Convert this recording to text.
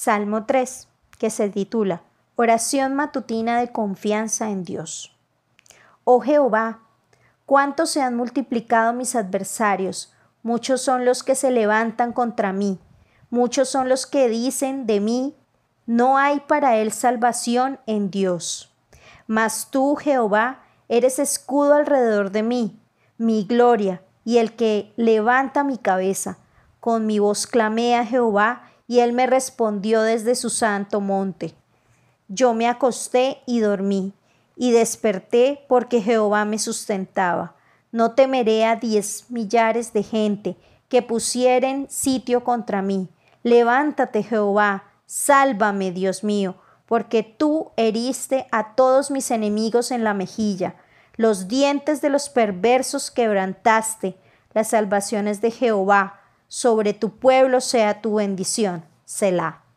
Salmo 3, que se titula Oración matutina de confianza en Dios. Oh Jehová, cuánto se han multiplicado mis adversarios, muchos son los que se levantan contra mí, muchos son los que dicen de mí, no hay para él salvación en Dios. Mas tú, Jehová, eres escudo alrededor de mí, mi gloria y el que levanta mi cabeza. Con mi voz clamé a Jehová y él me respondió desde su santo monte. Yo me acosté y dormí, y desperté porque Jehová me sustentaba. No temeré a diez millares de gente que pusieren sitio contra mí. Levántate, Jehová, sálvame, Dios mío, porque tú heriste a todos mis enemigos en la mejilla. Los dientes de los perversos quebrantaste. Las salvaciones de Jehová sobre tu pueblo sea tu bendición. Selah.